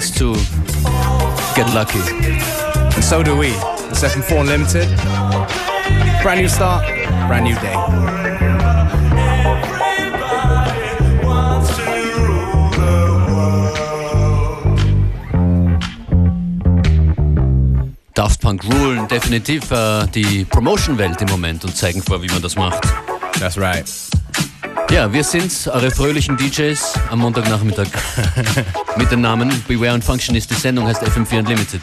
wants to get lucky. And so do we. The FM4 Limited. Brand new start, brand new day. Daft Punk rulen definitiv äh, die Promotion-Welt im Moment und zeigen vor, wie man das macht. That's right. Ja, wir sind eure fröhlichen DJs am Montagnachmittag mit dem Namen Beware and Functionist. Die Sendung heißt FM4 Unlimited.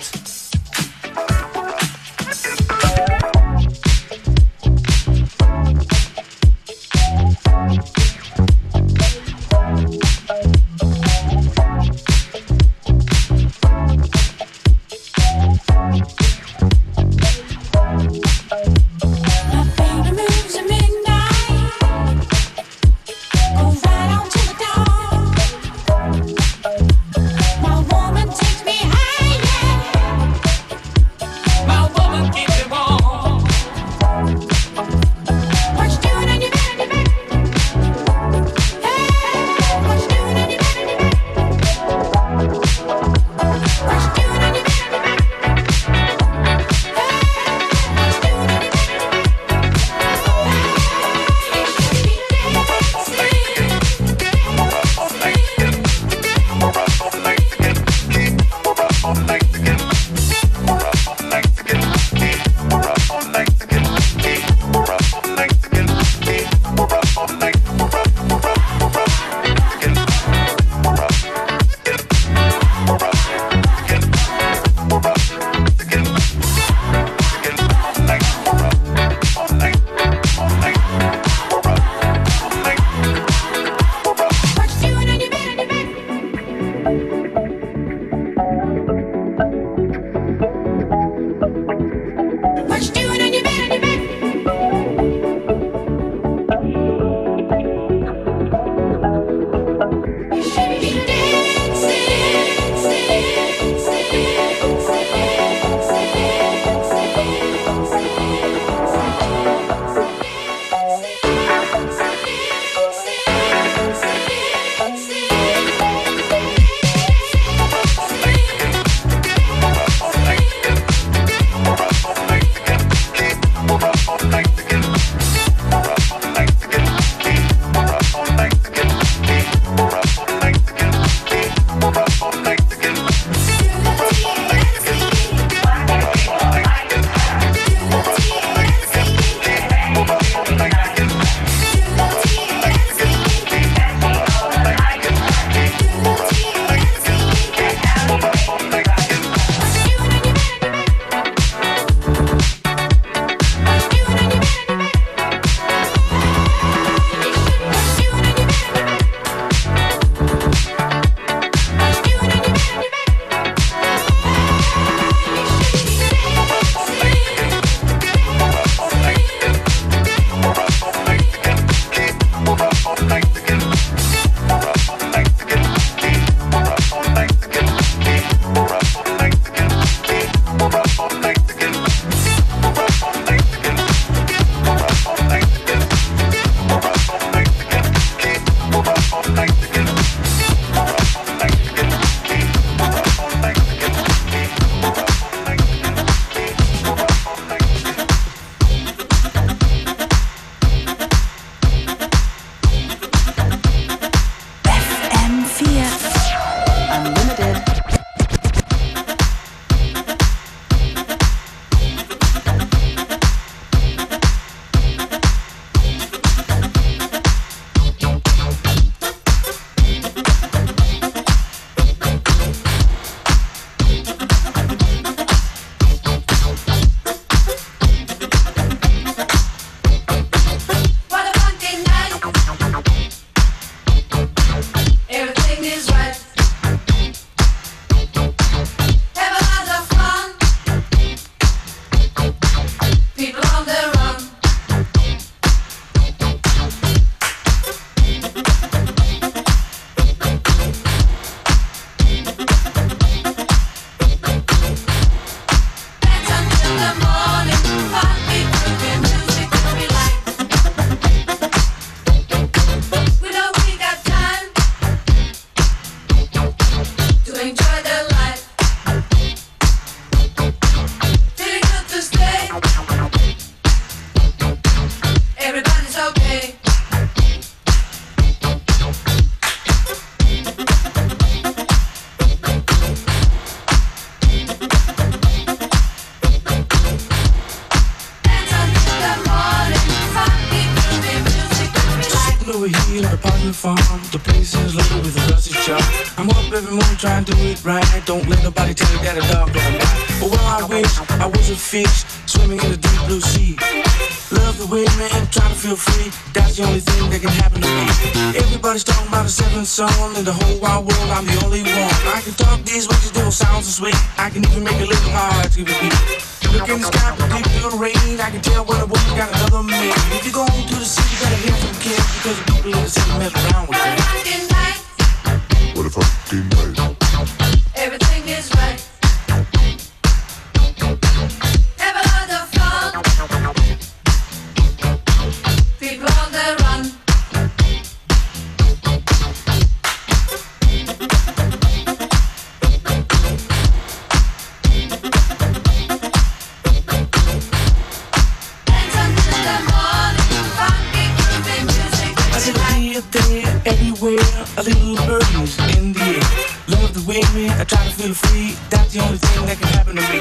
The only thing that can happen to me.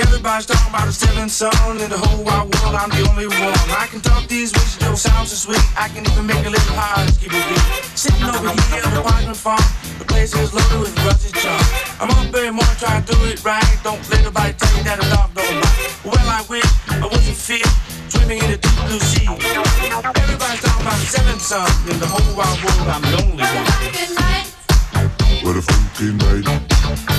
Everybody's talking about a seventh son in the whole wide world. I'm the only one. I can talk these ways, don't sound so sweet. I can even make a little hard to keep it beat. Sitting over here in the apartment farm. The place is loaded with rusty junk. I'm up every morning trying to do it right. Don't let nobody tell you that a dog don't bite. Well, I wish I wasn't fit swimming in the deep blue sea. Everybody's talking about seven sons in the whole wide world. I'm the only one. What a funky night. Everything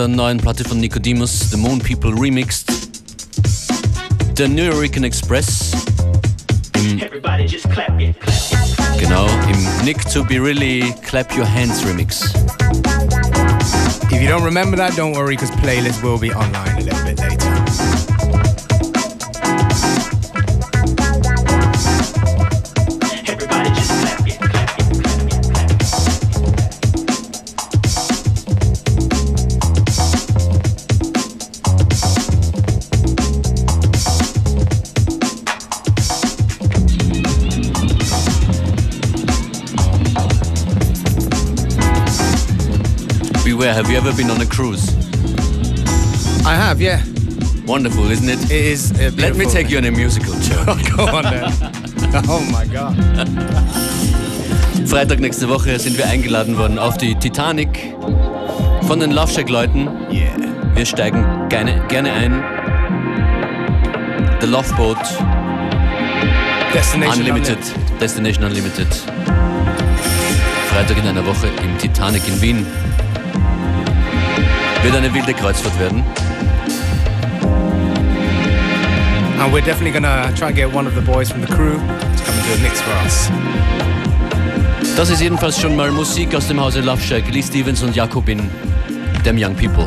der neuen Platte von Nickodemus, The Moon People Remixed. Der New American Express. Im, genau, im Nick to Be Really Clap Your Hands Remix. If you don't remember that, don't worry, because playlist will be online Have you ever been on a cruise? I have, yeah. Wonderful, isn't it? It is. Let me take you on a musical tour. Go on then. Oh my God. Freitag nächste Woche sind wir eingeladen worden auf die Titanic von den Love Shack Leuten. Yeah. Wir steigen gerne, gerne ein. The Love Boat. Destination Unlimited. Unlimited. Destination Unlimited. Freitag in einer Woche im Titanic in Wien. Wird eine wilde Kreuzfahrt werden. And we're definitely gonna try and get one of the boys from the crew to come and do a mix for us. Das ist jedenfalls schon mal Musik aus dem Hause Love Shack, Lee Stevens und Jakobin, Them Young People.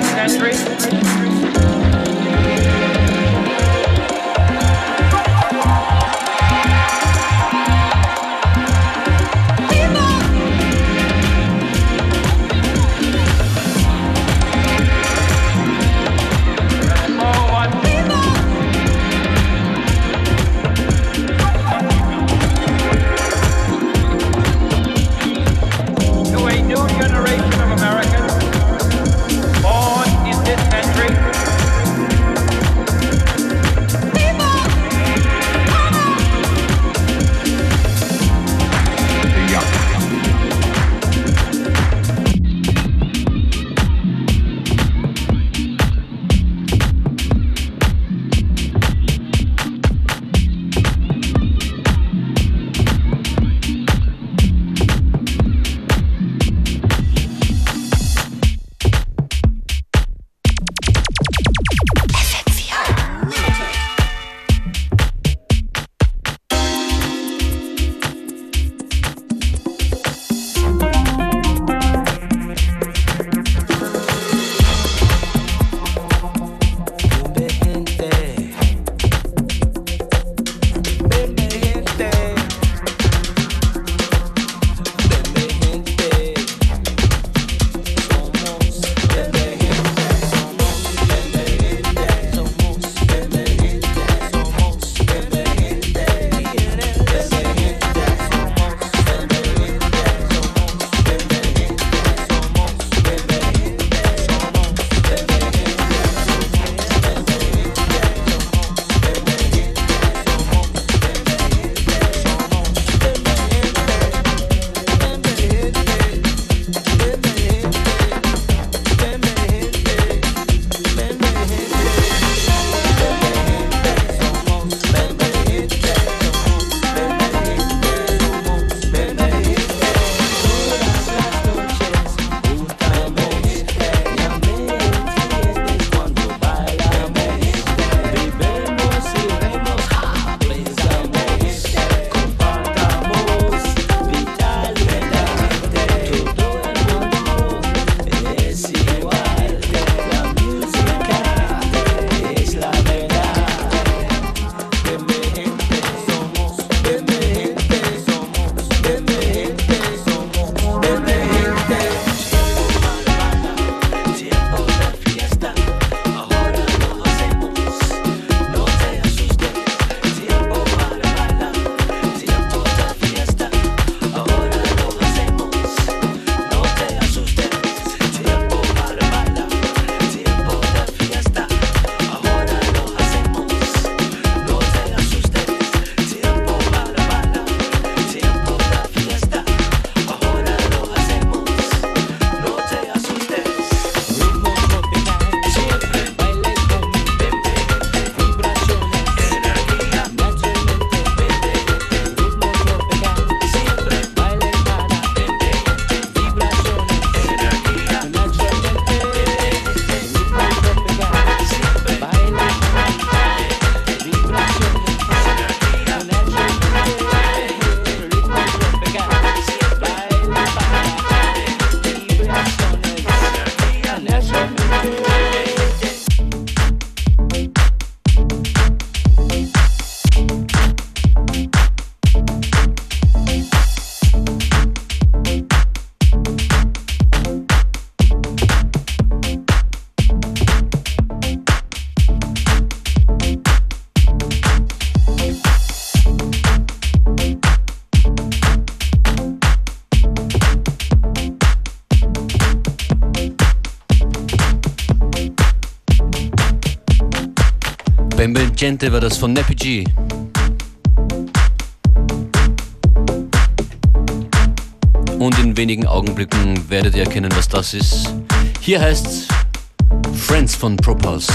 this century. Gente war das von Nappy G. Und in wenigen Augenblicken werdet ihr erkennen, was das ist. Hier heißt Friends von Propulse.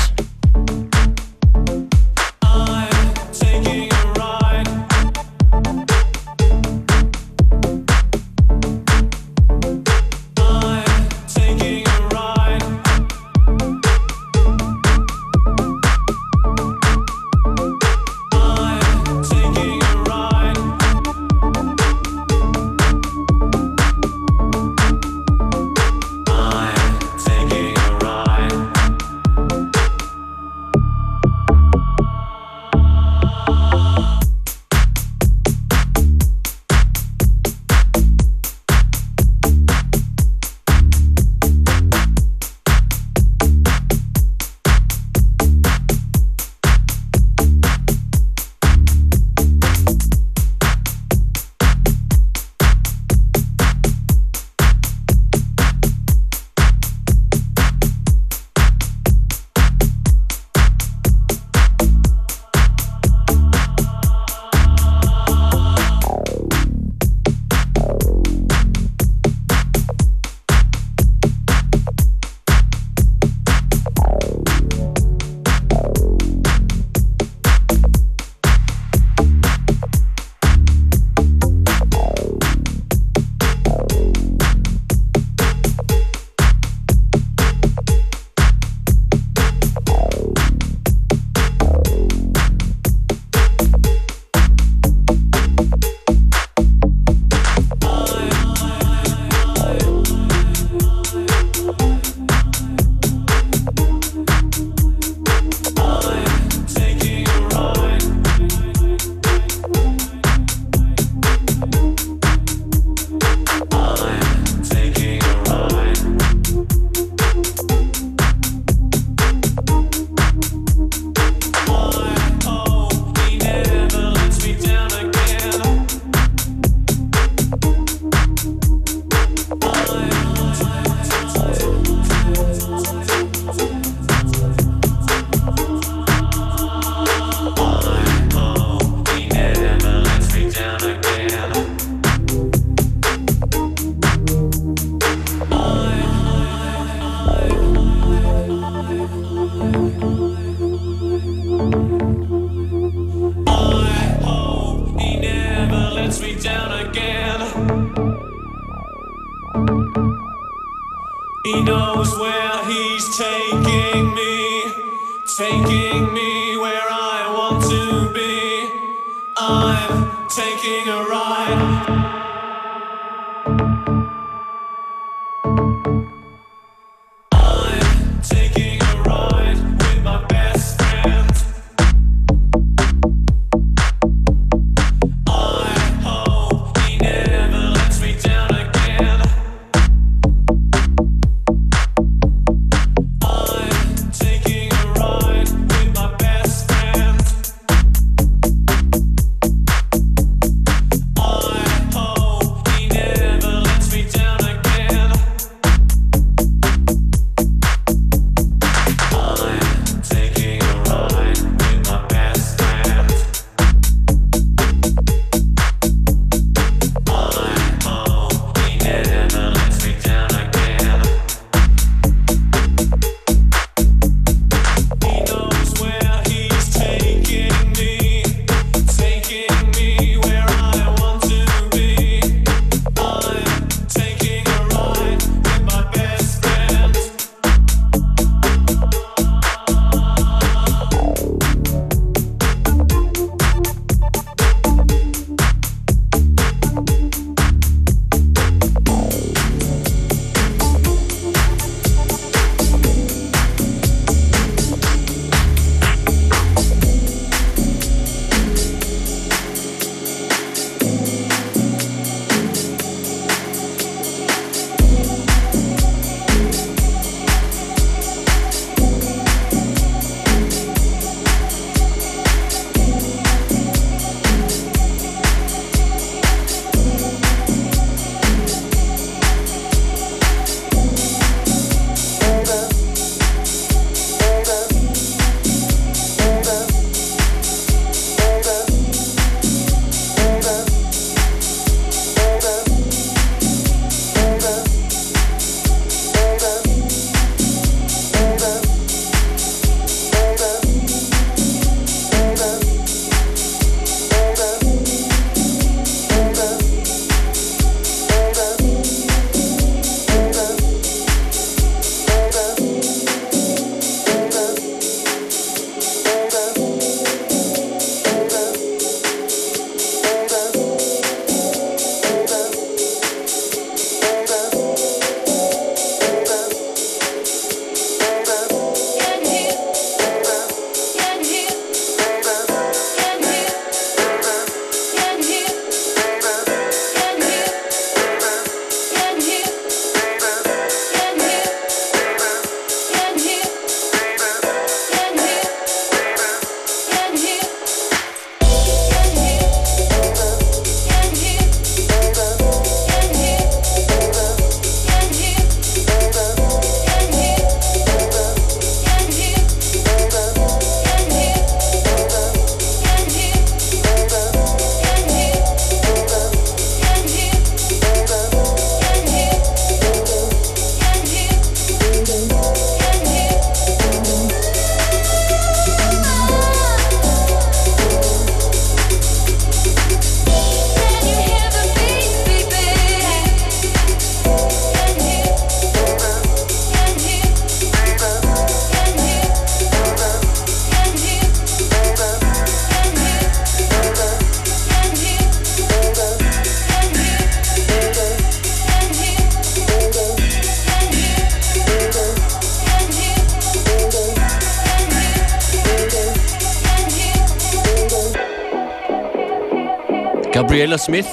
Gabriella Smith,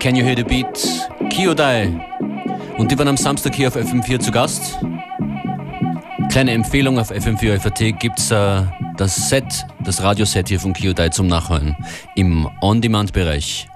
Can You Hear the Beat, Kyodai. Und die waren am Samstag hier auf FM4 zu Gast. Kleine Empfehlung auf FM4 FAT gibt es äh, das Set, das Radioset hier von Kyodai zum Nachhören im On-Demand-Bereich.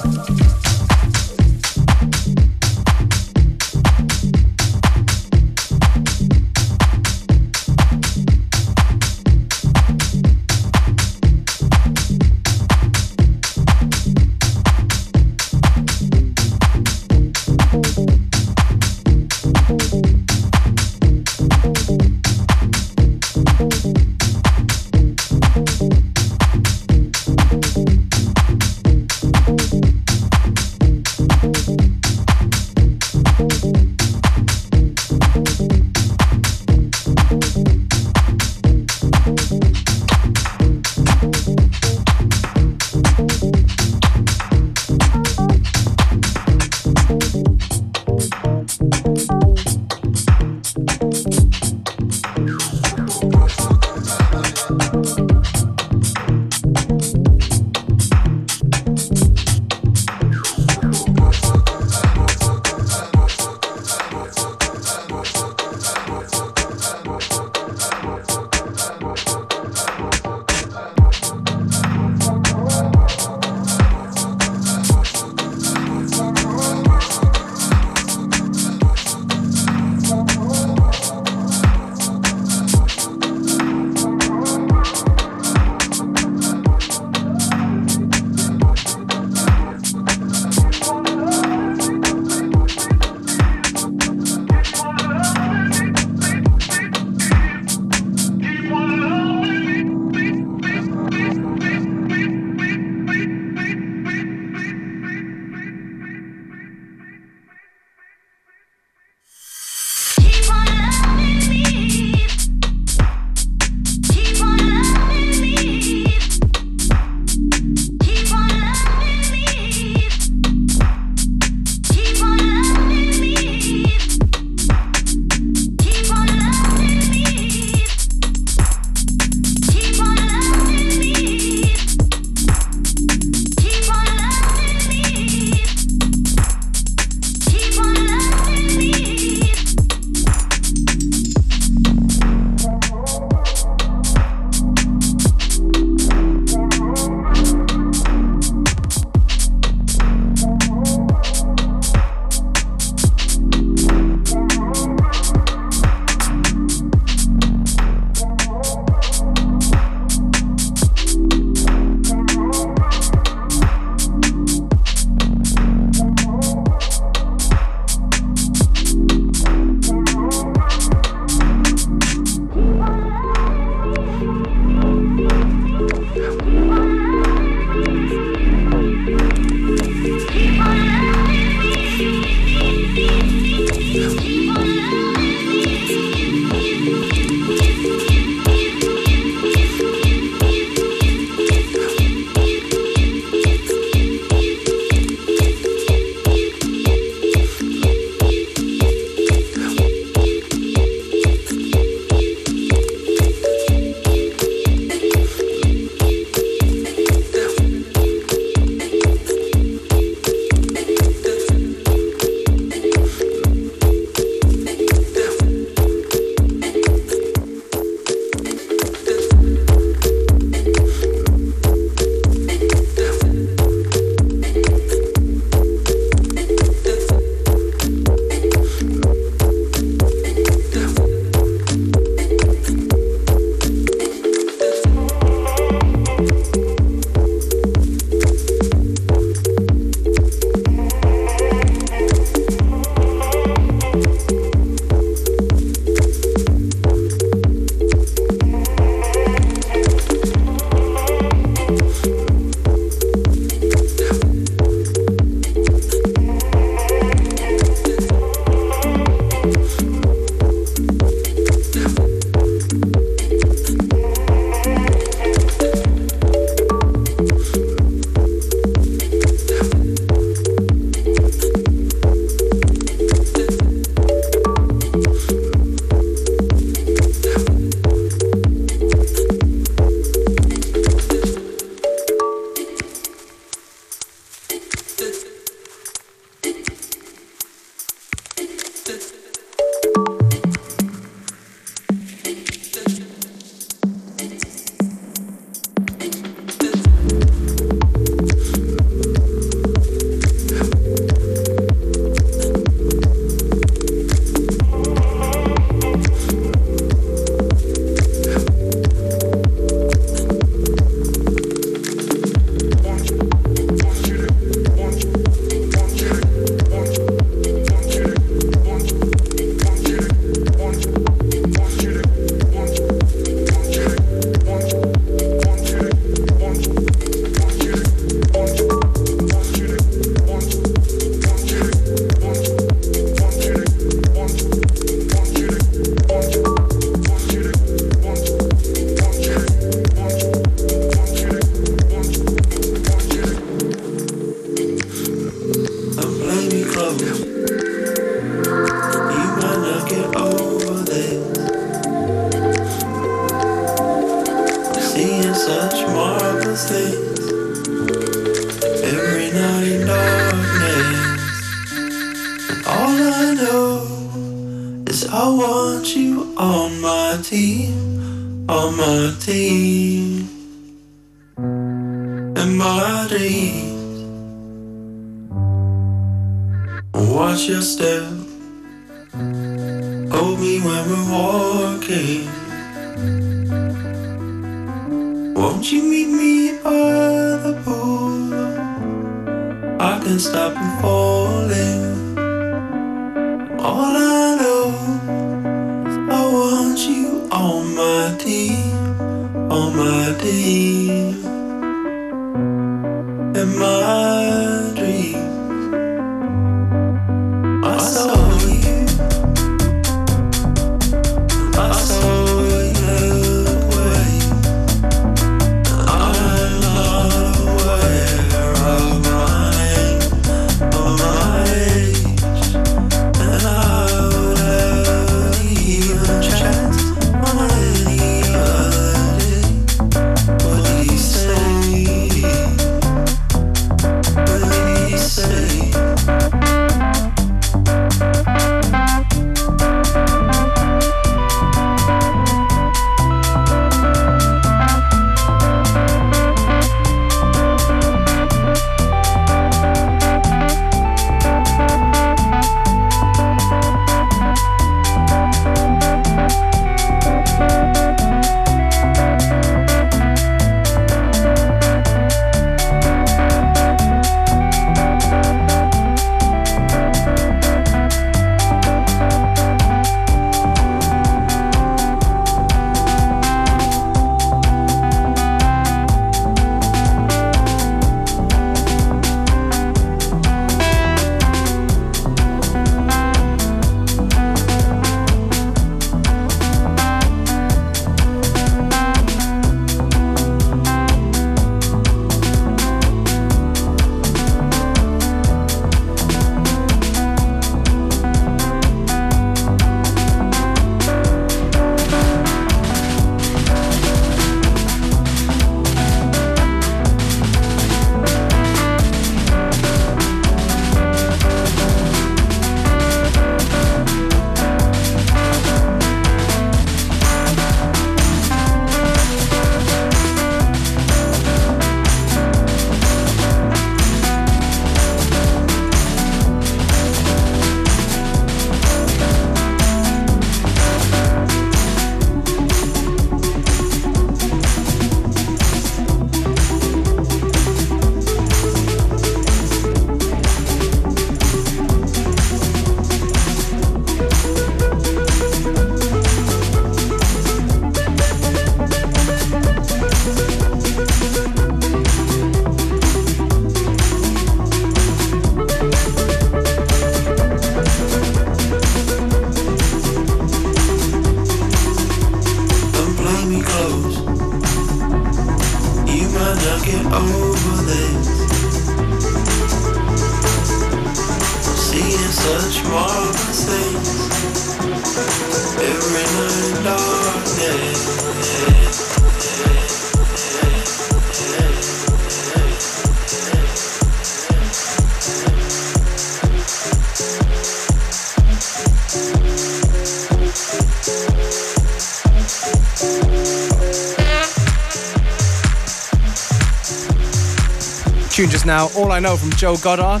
Now, All I Know from Joe Goddard.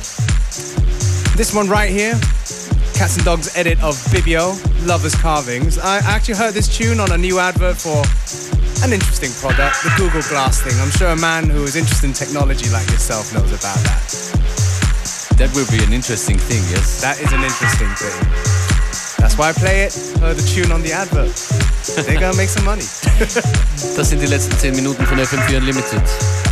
This one right here, Cats and Dogs edit of Bibio, Lover's Carvings. I actually heard this tune on a new advert for an interesting product, the Google Glass thing. I'm sure a man who is interested in technology like yourself knows about that. That will be an interesting thing, yes. That is an interesting thing. That's why I play it. Heard the tune on the advert. They're gonna make some money. das sind die letzten 10 Minuten von FM4 Unlimited.